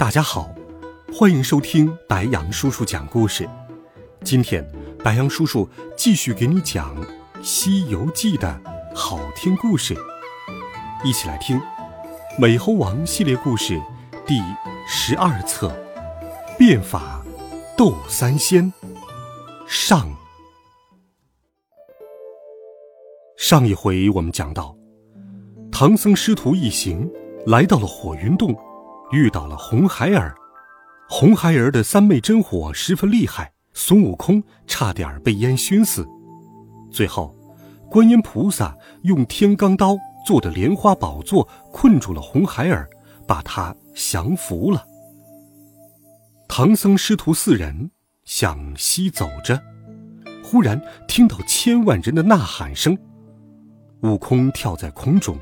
大家好，欢迎收听白羊叔叔讲故事。今天，白羊叔叔继续给你讲《西游记》的好听故事，一起来听《美猴王》系列故事第十二册《变法斗三仙》上。上一回我们讲到，唐僧师徒一行。来到了火云洞，遇到了红孩儿。红孩儿的三昧真火十分厉害，孙悟空差点被烟熏死。最后，观音菩萨用天罡刀做的莲花宝座困住了红孩儿，把他降服了。唐僧师徒四人向西走着，忽然听到千万人的呐喊声，悟空跳在空中。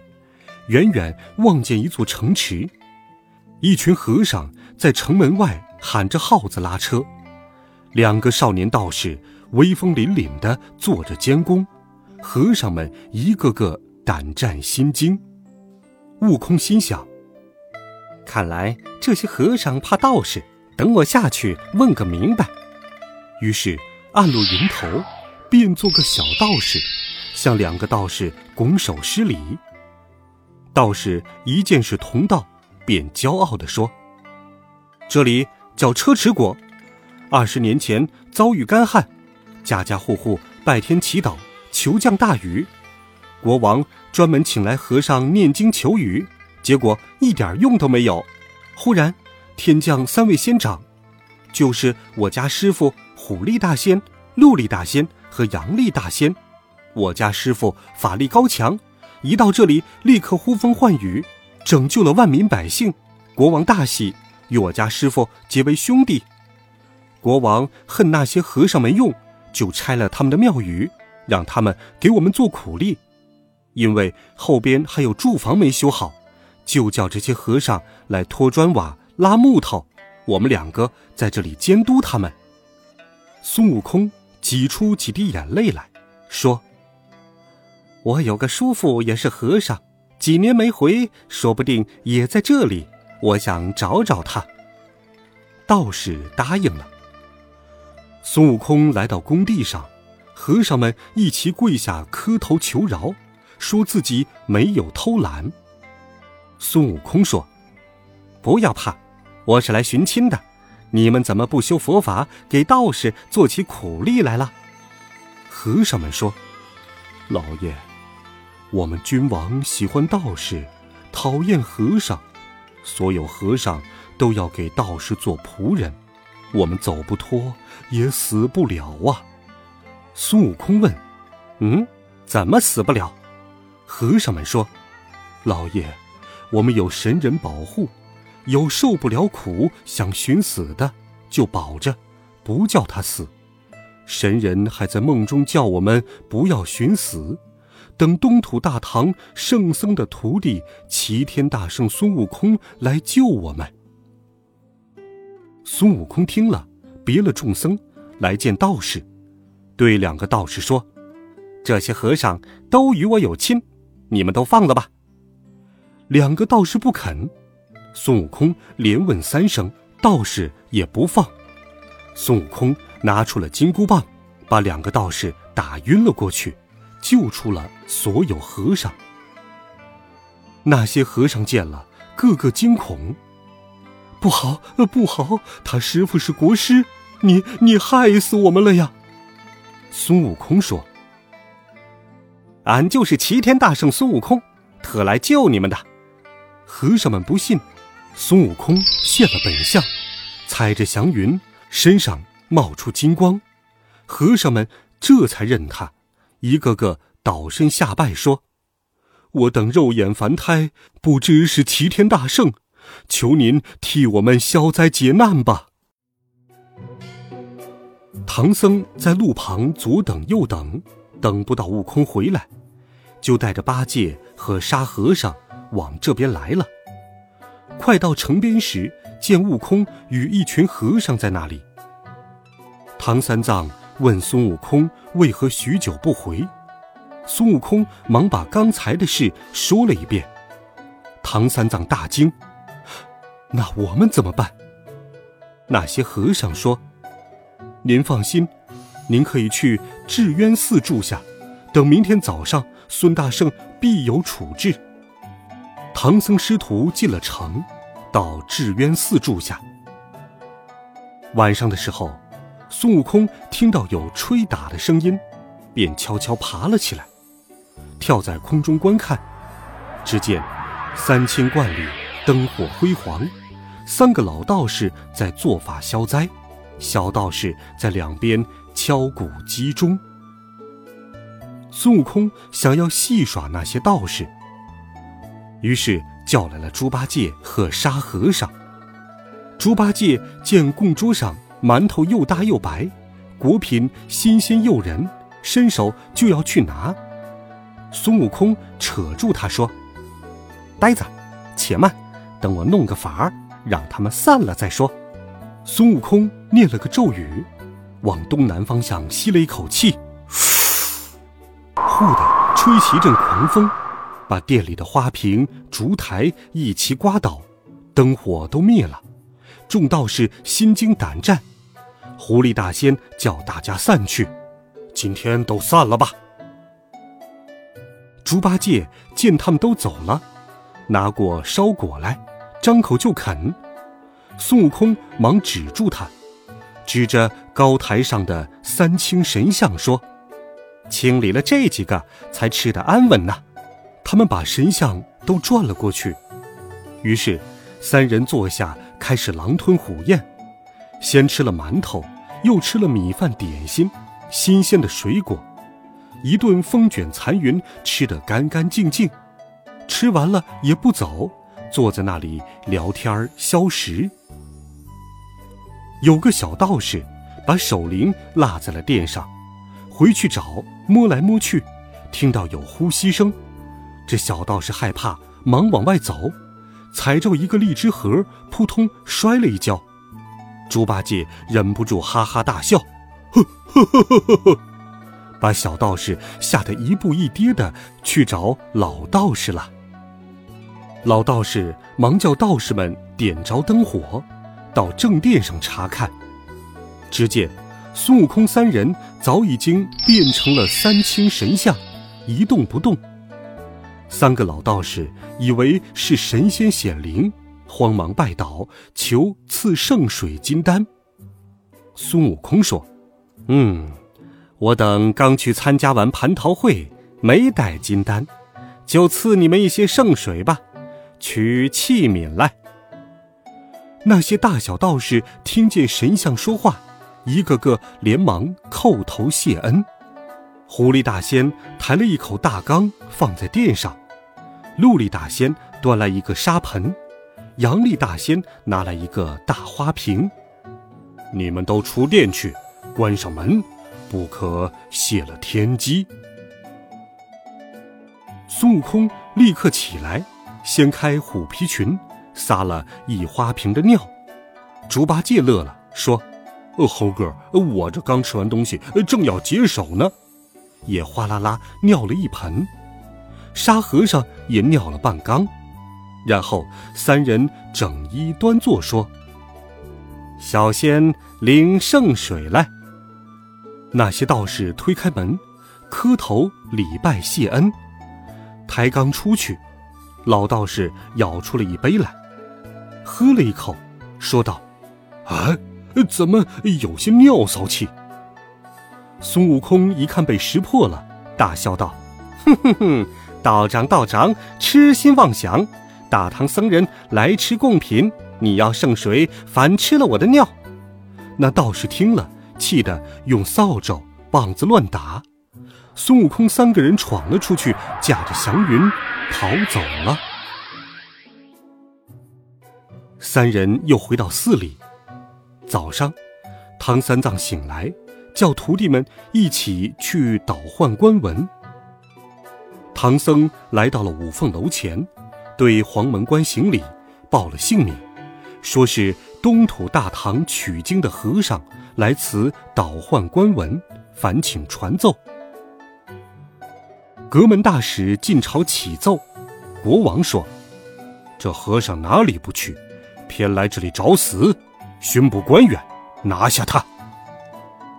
远远望见一座城池，一群和尚在城门外喊着号子拉车，两个少年道士威风凛凛地坐着监工，和尚们一个个胆战心惊。悟空心想：看来这些和尚怕道士，等我下去问个明白。于是暗落云头，变做个小道士，向两个道士拱手施礼。道士一见是同道，便骄傲地说：“这里叫车迟国，二十年前遭遇干旱，家家户户拜天祈祷，求降大雨。国王专门请来和尚念经求雨，结果一点用都没有。忽然天降三位仙长，就是我家师傅虎力大仙、鹿力大仙和羊力大仙。我家师傅法力高强。”一到这里，立刻呼风唤雨，拯救了万民百姓。国王大喜，与我家师傅结为兄弟。国王恨那些和尚没用，就拆了他们的庙宇，让他们给我们做苦力。因为后边还有住房没修好，就叫这些和尚来拖砖瓦、拉木头，我们两个在这里监督他们。孙悟空挤出几滴眼泪来说。我有个叔父也是和尚，几年没回，说不定也在这里。我想找找他。道士答应了。孙悟空来到工地上，和尚们一齐跪下磕头求饶，说自己没有偷懒。孙悟空说：“不要怕，我是来寻亲的。你们怎么不修佛法，给道士做起苦力来了？”和尚们说：“老爷。”我们君王喜欢道士，讨厌和尚，所有和尚都要给道士做仆人，我们走不脱，也死不了啊！孙悟空问：“嗯，怎么死不了？”和尚们说：“老爷，我们有神人保护，有受不了苦想寻死的，就保着，不叫他死。神人还在梦中叫我们不要寻死。”等东土大唐圣僧的徒弟齐天大圣孙悟空来救我们。孙悟空听了，别了众僧，来见道士，对两个道士说：“这些和尚都与我有亲，你们都放了吧。”两个道士不肯，孙悟空连问三声，道士也不放。孙悟空拿出了金箍棒，把两个道士打晕了过去。救出了所有和尚。那些和尚见了，个个惊恐。不好，呃不好！他师傅是国师，你你害死我们了呀！孙悟空说：“俺就是齐天大圣孙悟空，特来救你们的。”和尚们不信，孙悟空现了本相，踩着祥云，身上冒出金光，和尚们这才认他。一个个倒身下拜，说：“我等肉眼凡胎，不知是齐天大圣，求您替我们消灾解难吧。”唐僧在路旁左等右等，等不到悟空回来，就带着八戒和沙和尚往这边来了。快到城边时，见悟空与一群和尚在那里。唐三藏问孙悟空为何许久不回，孙悟空忙把刚才的事说了一遍。唐三藏大惊：“那我们怎么办？”那些和尚说。您放心，您可以去智渊寺住下，等明天早上，孙大圣必有处置。唐僧师徒进了城，到智渊寺住下。晚上的时候，孙悟空听到有吹打的声音，便悄悄爬了起来，跳在空中观看。只见三清观里灯火辉煌，三个老道士在做法消灾。小道士在两边敲鼓击钟。孙悟空想要戏耍那些道士，于是叫来了猪八戒和沙和尚。猪八戒见供桌上馒头又大又白，果品新鲜诱人，伸手就要去拿。孙悟空扯住他说：“呆子，且慢，等我弄个法儿，让他们散了再说。”孙悟空念了个咒语，往东南方向吸了一口气，呼的吹起一阵狂风，把店里的花瓶、烛台一齐刮倒，灯火都灭了。众道士心惊胆战。狐狸大仙叫大家散去，今天都散了吧。猪八戒见他们都走了，拿过烧果来，张口就啃。孙悟空忙止住他，指着高台上的三清神像说：“清理了这几个，才吃得安稳呢。”他们把神像都转了过去。于是，三人坐下，开始狼吞虎咽，先吃了馒头，又吃了米饭点心、新鲜的水果，一顿风卷残云，吃得干干净净。吃完了也不走，坐在那里聊天消食。有个小道士，把手铃落在了殿上，回去找，摸来摸去，听到有呼吸声，这小道士害怕，忙往外走，踩着一个荔枝核，扑通摔了一跤。猪八戒忍不住哈哈大笑，呵呵呵呵呵呵，把小道士吓得一步一跌的去找老道士了。老道士忙叫道士们点着灯火。到正殿上查看，只见孙悟空三人早已经变成了三清神像，一动不动。三个老道士以为是神仙显灵，慌忙拜倒，求赐圣水金丹。孙悟空说：“嗯，我等刚去参加完蟠桃会，没带金丹，就赐你们一些圣水吧，取器皿来。”那些大小道士听见神像说话，一个个连忙叩头谢恩。狐狸大仙抬了一口大缸放在殿上，陆力大仙端来一个沙盆，杨力大仙拿来一个大花瓶。你们都出殿去，关上门，不可泄了天机。孙悟空立刻起来，掀开虎皮裙。撒了一花瓶的尿，猪八戒乐了，说：“呃，猴哥，我这刚吃完东西，正要解手呢，也哗啦啦尿了一盆。”沙和尚也尿了半缸，然后三人整衣端坐，说：“小仙领圣水来。”那些道士推开门，磕头礼拜谢恩，抬缸出去，老道士舀出了一杯来。喝了一口，说道：“啊，怎么有些尿骚气？”孙悟空一看被识破了，大笑道：“哼哼哼，道长道长，痴心妄想！大唐僧人来吃贡品，你要圣水，反吃了我的尿。”那道士听了，气得用扫帚、棒子乱打。孙悟空三个人闯了出去，驾着祥云跑走了。三人又回到寺里。早上，唐三藏醒来，叫徒弟们一起去倒换官文。唐僧来到了五凤楼前，对黄门官行礼，报了姓名，说是东土大唐取经的和尚来此倒换官文，烦请传奏。阁门大使进朝启奏，国王说：“这和尚哪里不去，偏来这里找死！巡捕官员，拿下他！”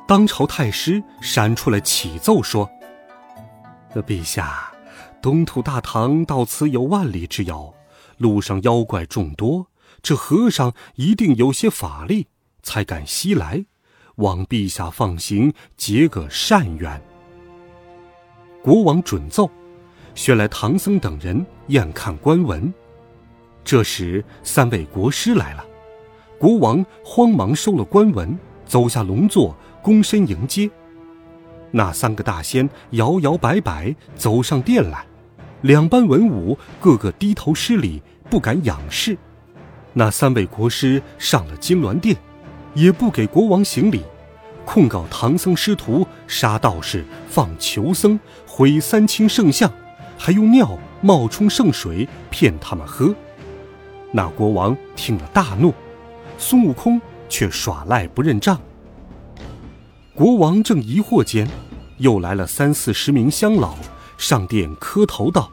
当朝太师闪出来启奏说：“陛下，东土大唐到此有万里之遥，路上妖怪众多，这和尚一定有些法力，才敢西来，望陛下放行，结个善缘。”国王准奏，选来唐僧等人验看官文。这时，三位国师来了，国王慌忙收了官文，走下龙座，躬身迎接。那三个大仙摇摇摆摆走上殿来，两班文武个个低头施礼，不敢仰视。那三位国师上了金銮殿，也不给国王行礼。控告唐僧师徒杀道士、放囚僧、毁三清圣像，还用尿冒充圣水骗他们喝。那国王听了大怒，孙悟空却耍赖不认账。国王正疑惑间，又来了三四十名乡老上殿磕头道：“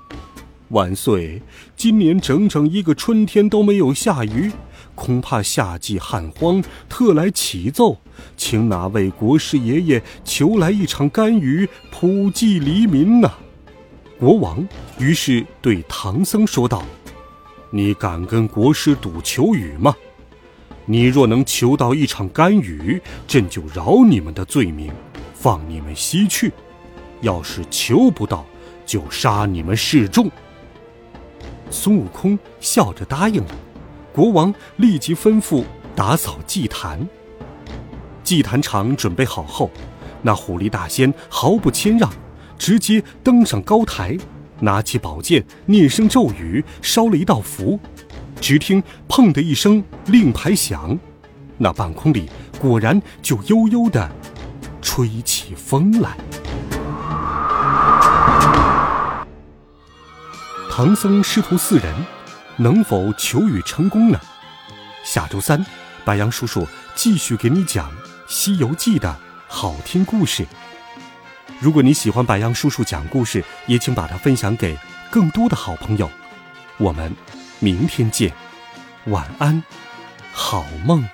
万岁！今年整整一个春天都没有下雨。”恐怕夏季旱荒，特来启奏，请哪位国师爷爷求来一场甘雨，普济黎民呐！国王于是对唐僧说道：“你敢跟国师赌求雨吗？你若能求到一场甘雨，朕就饶你们的罪名，放你们西去；要是求不到，就杀你们示众。”孙悟空笑着答应了。国王立即吩咐打扫祭坛。祭坛场准备好后，那狐狸大仙毫不谦让，直接登上高台，拿起宝剑，念声咒语，烧了一道符。只听“砰”的一声，令牌响，那半空里果然就悠悠的吹起风来。唐僧师徒四人。能否求雨成功呢？下周三，白杨叔叔继续给你讲《西游记》的好听故事。如果你喜欢白杨叔叔讲故事，也请把它分享给更多的好朋友。我们明天见，晚安，好梦。